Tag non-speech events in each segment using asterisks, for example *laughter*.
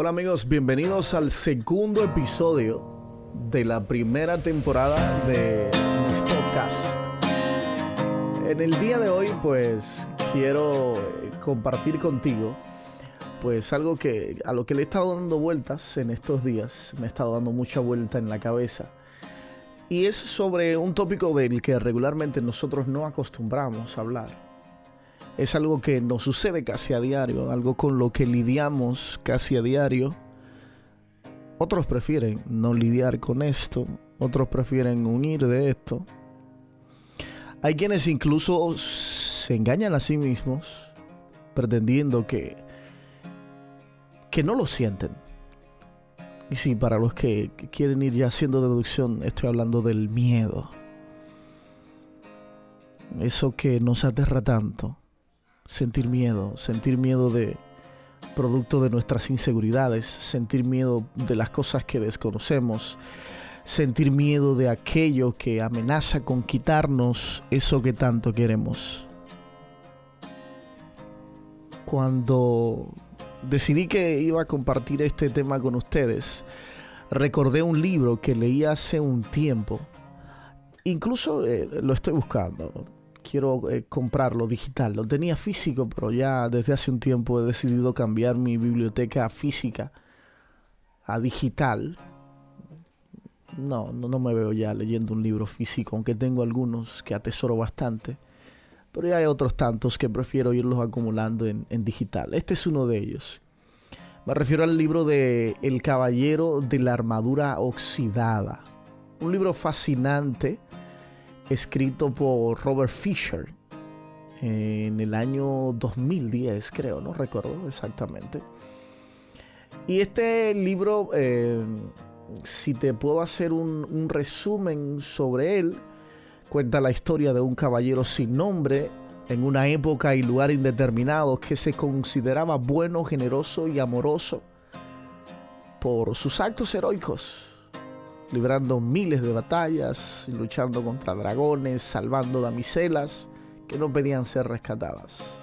Hola amigos, bienvenidos al segundo episodio de la primera temporada de mis podcasts. En el día de hoy pues quiero eh, compartir contigo pues algo que a lo que le he estado dando vueltas en estos días, me he estado dando mucha vuelta en la cabeza. Y es sobre un tópico del que regularmente nosotros no acostumbramos a hablar es algo que nos sucede casi a diario, algo con lo que lidiamos casi a diario. Otros prefieren no lidiar con esto, otros prefieren unir de esto. Hay quienes incluso se engañan a sí mismos pretendiendo que que no lo sienten. Y sí, para los que quieren ir ya haciendo deducción, estoy hablando del miedo. Eso que nos aterra tanto sentir miedo, sentir miedo de producto de nuestras inseguridades, sentir miedo de las cosas que desconocemos, sentir miedo de aquello que amenaza con quitarnos eso que tanto queremos. Cuando decidí que iba a compartir este tema con ustedes, recordé un libro que leí hace un tiempo. Incluso eh, lo estoy buscando quiero eh, comprarlo digital. Lo tenía físico, pero ya desde hace un tiempo he decidido cambiar mi biblioteca física a digital. No, no, me veo ya leyendo un libro físico, aunque tengo algunos que atesoro bastante. Pero ya hay otros tantos que prefiero irlos acumulando en digital. Este es uno de ellos. Me refiero al libro de El Caballero de la Armadura Oxidada. Un libro fascinante escrito por Robert Fisher en el año 2010, creo, no recuerdo exactamente. Y este libro, eh, si te puedo hacer un, un resumen sobre él, cuenta la historia de un caballero sin nombre en una época y lugar indeterminados que se consideraba bueno, generoso y amoroso por sus actos heroicos librando miles de batallas, luchando contra dragones, salvando damiselas que no pedían ser rescatadas.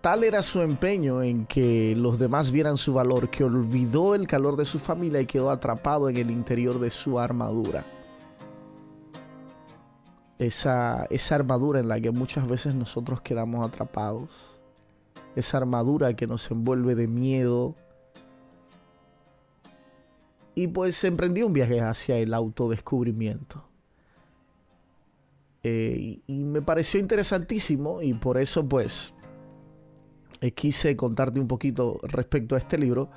Tal era su empeño en que los demás vieran su valor que olvidó el calor de su familia y quedó atrapado en el interior de su armadura. Esa, esa armadura en la que muchas veces nosotros quedamos atrapados. Esa armadura que nos envuelve de miedo, y pues emprendió un viaje hacia el autodescubrimiento. Eh, y, me pareció interesantísimo y por eso pues eh, quise contarte un poquito respecto a este libro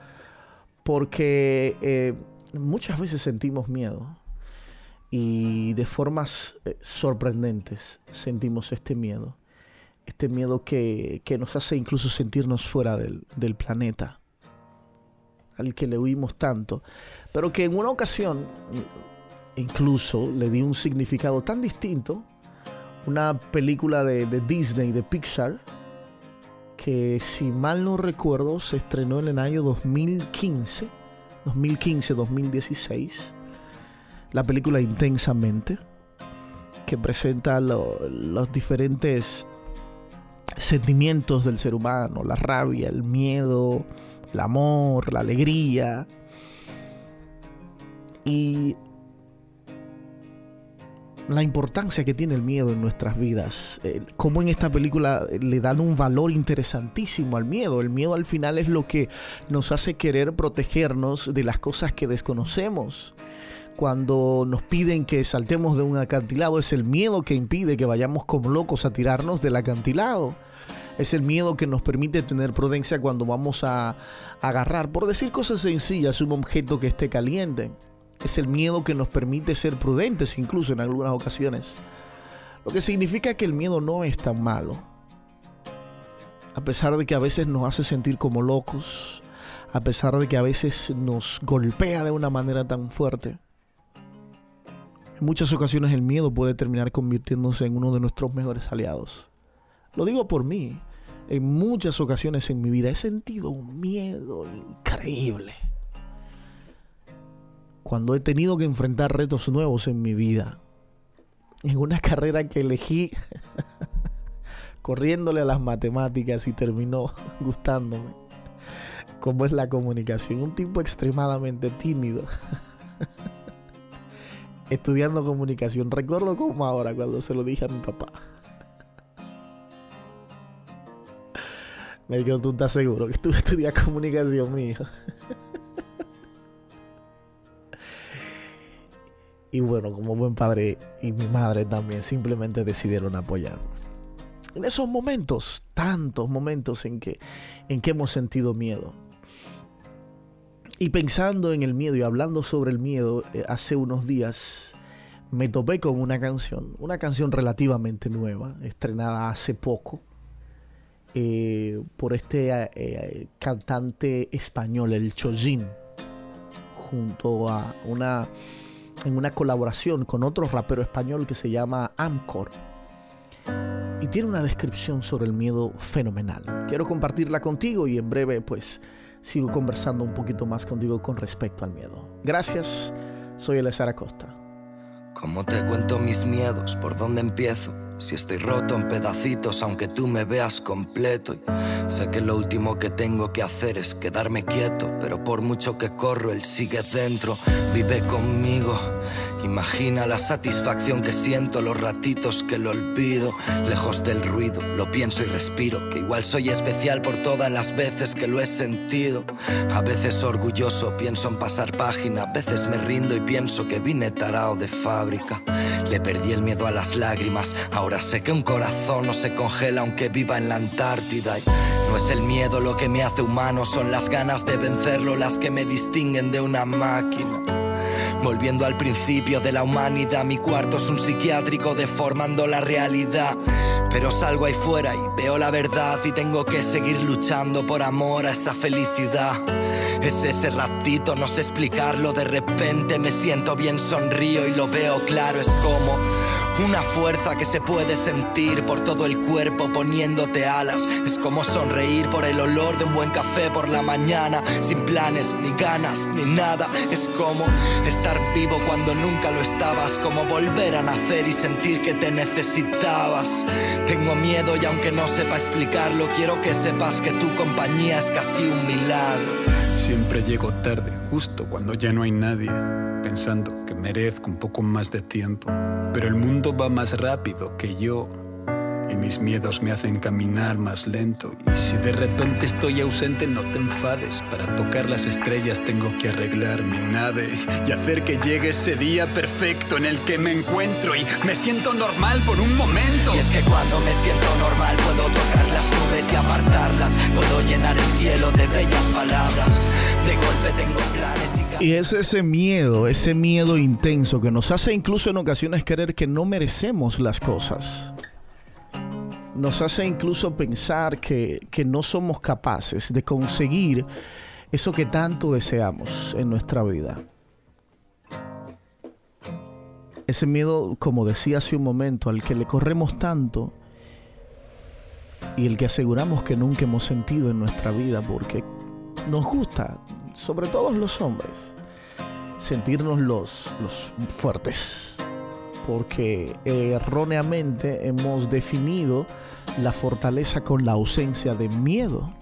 porque eh, muchas veces sentimos miedo y de formas sorprendentes sentimos este miedo. Este miedo que, que, nos hace incluso sentirnos fuera del, del planeta al que le huimos tanto, pero que en una ocasión incluso le di un significado tan distinto, una película de, Disney, de Pixar, que si mal no recuerdo se estrenó en el año 2015, 2015-2016, la película Intensamente, que presenta los diferentes sentimientos del ser humano, la rabia, el miedo, el amor, la alegría. Y la importancia que tiene el miedo en nuestras vidas. Como en esta película eh, le dan un valor interesantísimo al miedo. El miedo al final es lo que nos hace querer protegernos de las cosas que desconocemos. Cuando nos piden que saltemos de un acantilado, es el miedo que impide que vayamos como locos a tirarnos del acantilado. Es el miedo que nos permite tener prudencia cuando vamos a agarrar, por decir cosas sencillas, un objeto que esté caliente. Es el miedo que nos permite ser prudentes incluso en algunas ocasiones. Lo que significa que el miedo no es tan malo. A pesar de que a veces nos hace sentir como locos, a pesar de que a veces nos golpea de una manera tan fuerte. En muchas ocasiones el miedo puede terminar convirtiéndose en uno de nuestros mejores aliados. Lo digo por mí. En muchas ocasiones en mi vida he sentido un miedo increíble. Cuando he tenido que enfrentar retos nuevos en mi vida. En una carrera que elegí *laughs* corriéndole a las matemáticas y terminó *laughs* gustándome. cómo es la comunicación. Un tipo extremadamente tímido. *laughs* Estudiando comunicación. Recuerdo como ahora cuando se lo dije a mi papá. Me dijo, ¿tú estás seguro que tú *laughs* estudias comunicación, mi y bueno, como buen padre y mi madre también simplemente decidieron apoyarme. En esos momentos, tantos momentos en que, en que hemos sentido miedo. Y pensando en el miedo y hablando sobre el miedo, eh, hace unos días me topé con una canción, una canción relativamente nueva, estrenada hace poco, eh, por este eh, cantante español, el Chojin, junto a una, en una colaboración con otro rapero español que se llama Amcor. Y tiene una descripción sobre el miedo fenomenal. Quiero compartirla contigo y en breve pues sigo conversando un poquito más contigo con respecto al miedo. Gracias, soy Elezar Acosta. ¿Cómo te cuento mis miedos? ¿Por dónde empiezo? Si estoy roto en pedacitos, aunque tú me veas completo. Sé que lo último que tengo que hacer es quedarme quieto, pero por mucho que corro, él sigue dentro, vive conmigo. Imagina la satisfacción que siento los ratitos que lo olvido, lejos del ruido, lo pienso y respiro, que igual soy especial por todas las veces que lo he sentido. A veces orgulloso pienso en pasar página, a veces me rindo y pienso que vine tarao de fábrica. Le perdí el miedo a las lágrimas, ahora sé que un corazón no se congela aunque viva en la Antártida. Y no es el miedo lo que me hace humano, son las ganas de vencerlo las que me distinguen de una máquina. Volviendo al principio de la humanidad, mi cuarto es un psiquiátrico deformando la realidad. Pero salgo ahí fuera y veo la verdad y tengo que seguir luchando por amor a esa felicidad. Es ese ratito, no sé explicarlo, de repente me siento bien, sonrío y lo veo claro, es como una fuerza que se puede sentir por todo el cuerpo poniéndote alas. Es como sonreír por el olor de un buen café por la mañana, sin planes, ni ganas, ni nada. Es como estar vivo cuando nunca lo estabas, como volver a nacer y sentir que te necesitabas. Tengo miedo y aunque no sepa explicarlo, quiero que sepas que tu compañía es casi un milagro. Siempre llego tarde, justo cuando ya no hay nadie, pensando que merezco un poco más de tiempo. Pero el mundo va más rápido que yo y mis miedos me hacen caminar más lento. Y si de repente estoy ausente, no te enfades. Para tocar las estrellas tengo que arreglar mi nave y hacer que llegue ese día perfecto en el que me encuentro y me siento normal por un momento. Y es que cuando me siento normal puedo tocar las nubes y apartarlas. Puedo llenar el cielo de bellas palabras. De golpe tengo planes y... Y es ese miedo, ese miedo intenso que nos hace incluso en ocasiones creer que no merecemos las cosas nos hace incluso pensar que, no somos capaces de conseguir eso que tanto deseamos en nuestra vida. Ese miedo, como decía hace un momento, al que le corremos tanto y el que aseguramos que nunca hemos sentido en nuestra vida porque nos gusta, sobre todo los hombres, sentirnos los, los fuertes. Porque erróneamente hemos definido la fortaleza con la ausencia de miedo.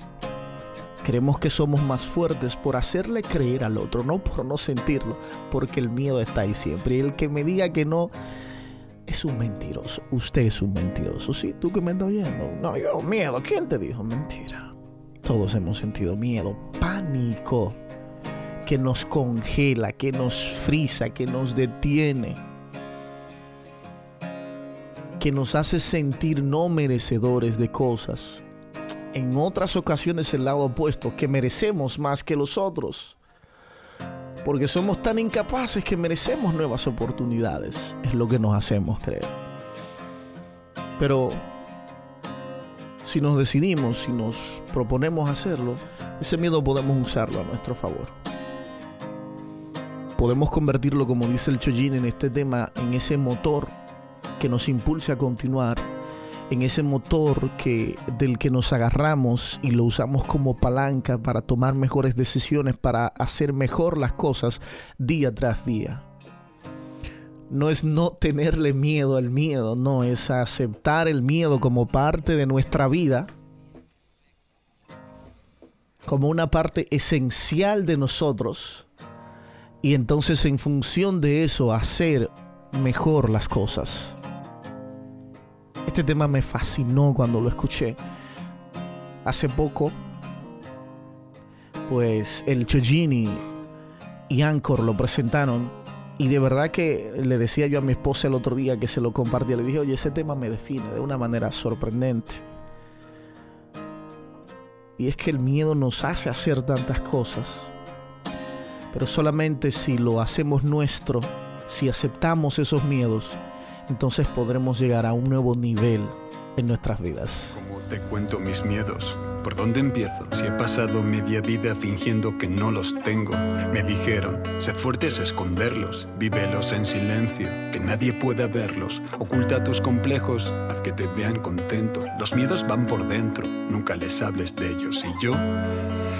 Creemos que somos más fuertes por hacerle creer al otro, no por no sentirlo, porque el miedo está ahí siempre. Y el que me diga que no es un mentiroso. Usted es un mentiroso. Sí, tú que me estás oyendo. No, yo miedo. ¿Quién te dijo mentira? Todos hemos sentido miedo, pánico, que nos congela, que nos frisa, que nos detiene que nos hace sentir no merecedores de cosas. En otras ocasiones el lado opuesto, que merecemos más que los otros. Porque somos tan incapaces que merecemos nuevas oportunidades. Es lo que nos hacemos creer. Pero si nos decidimos, si nos proponemos hacerlo, ese miedo podemos usarlo a nuestro favor. Podemos convertirlo, como dice el Chojin en este tema, en ese motor que nos impulse a continuar, en ese motor que, del que nos agarramos y lo usamos como palanca para tomar mejores decisiones, para hacer mejor las cosas día tras día. No es no tenerle miedo al miedo, no, es aceptar el miedo como parte de nuestra vida como una parte esencial de nosotros y entonces en función de eso hacer mejor las cosas. Este tema me fascinó cuando lo escuché. Hace poco, pues el Chogini y Anchor lo presentaron y de verdad que le decía yo a mi esposa el otro día que se lo compartía, le dije, oye, ese tema me define de una manera sorprendente. Y es que el miedo nos hace hacer tantas cosas, pero solamente si lo hacemos nuestro, si aceptamos esos miedos, entonces podremos llegar a un nuevo nivel en nuestras vidas. Como te cuento mis miedos, ¿Por dónde empiezo? Si he pasado media vida fingiendo que no los tengo. Me dijeron, sé fuerte es esconderlos, vívelos en silencio, que nadie pueda verlos. Oculta tus complejos, haz que te vean contento. Los miedos van por dentro, nunca les hables de ellos. Y yo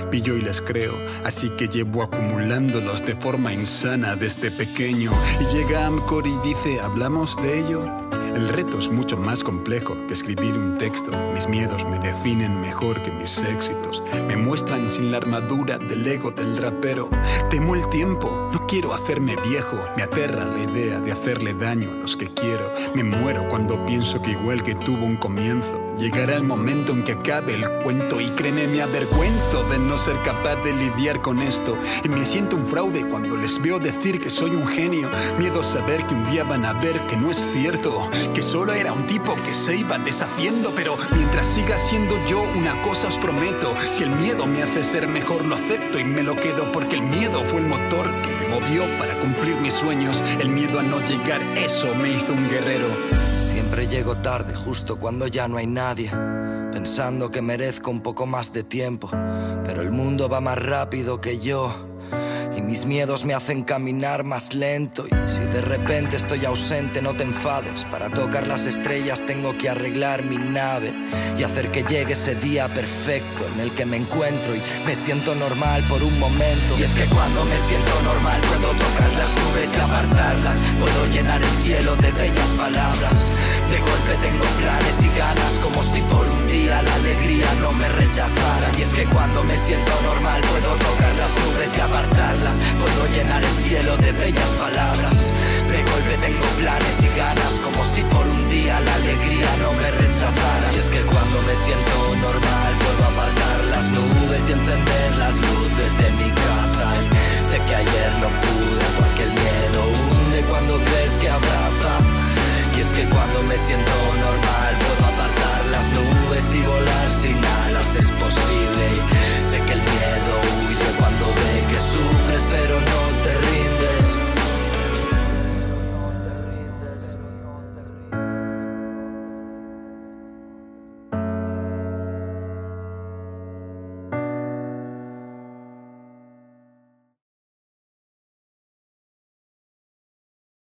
pillo y les creo, así que llevo acumulándolos de forma insana desde pequeño. Y llega Amcor y dice, ¿hablamos de ello? El reto es mucho más complejo que escribir un texto. Mis miedos me definen mejor que mis éxitos. Me muestran sin la armadura del ego del rapero. Temo el tiempo, no quiero hacerme viejo. Me aterra la idea de hacerle daño a los que quiero. Me muero cuando pienso que igual que tuvo un comienzo, llegará el momento en que acabe el cuento. Y créeme, me avergüenzo de no ser capaz de lidiar con esto. Y me siento un fraude cuando les veo decir que soy un genio. Miedo saber que un día van a ver que no es cierto que solo era un tipo que se iba deshaciendo, pero mientras siga siendo yo, una cosa os prometo, si el miedo me hace ser mejor, lo acepto y me lo quedo, porque el miedo fue el motor que movió para cumplir mis sueños, el miedo a no llegar, eso me hizo un guerrero. Siempre llego tarde, justo cuando ya no hay nadie pensando que merezco un poco más de tiempo, pero el mundo va más rápido que yo. Y mis miedos me hacen caminar más lento. Y si de repente estoy ausente, no te enfades. Para tocar las estrellas tengo que arreglar mi nave y hacer que llegue ese día perfecto en el que me encuentro y me siento normal por un momento. Y es que cuando me siento normal puedo tocar las nubes y apartarlas. Puedo llenar el cielo de bellas palabras. De golpe tengo planes y ganas como si por un día la alegría no me rechazara. Y es que cuando me siento normal puedo tocar las nubes y apartarlas. Puedo llenar el cielo de bellas palabras. De golpe tengo planes y ganas Como si por un día la alegría no me rechazara. Y es que cuando me siento normal Puedo apartar las nubes y encender las luces de mi casa. Sé que ayer no pude porque el miedo hunde cuando crees que abraza es que cuando me siento normal puedo apartar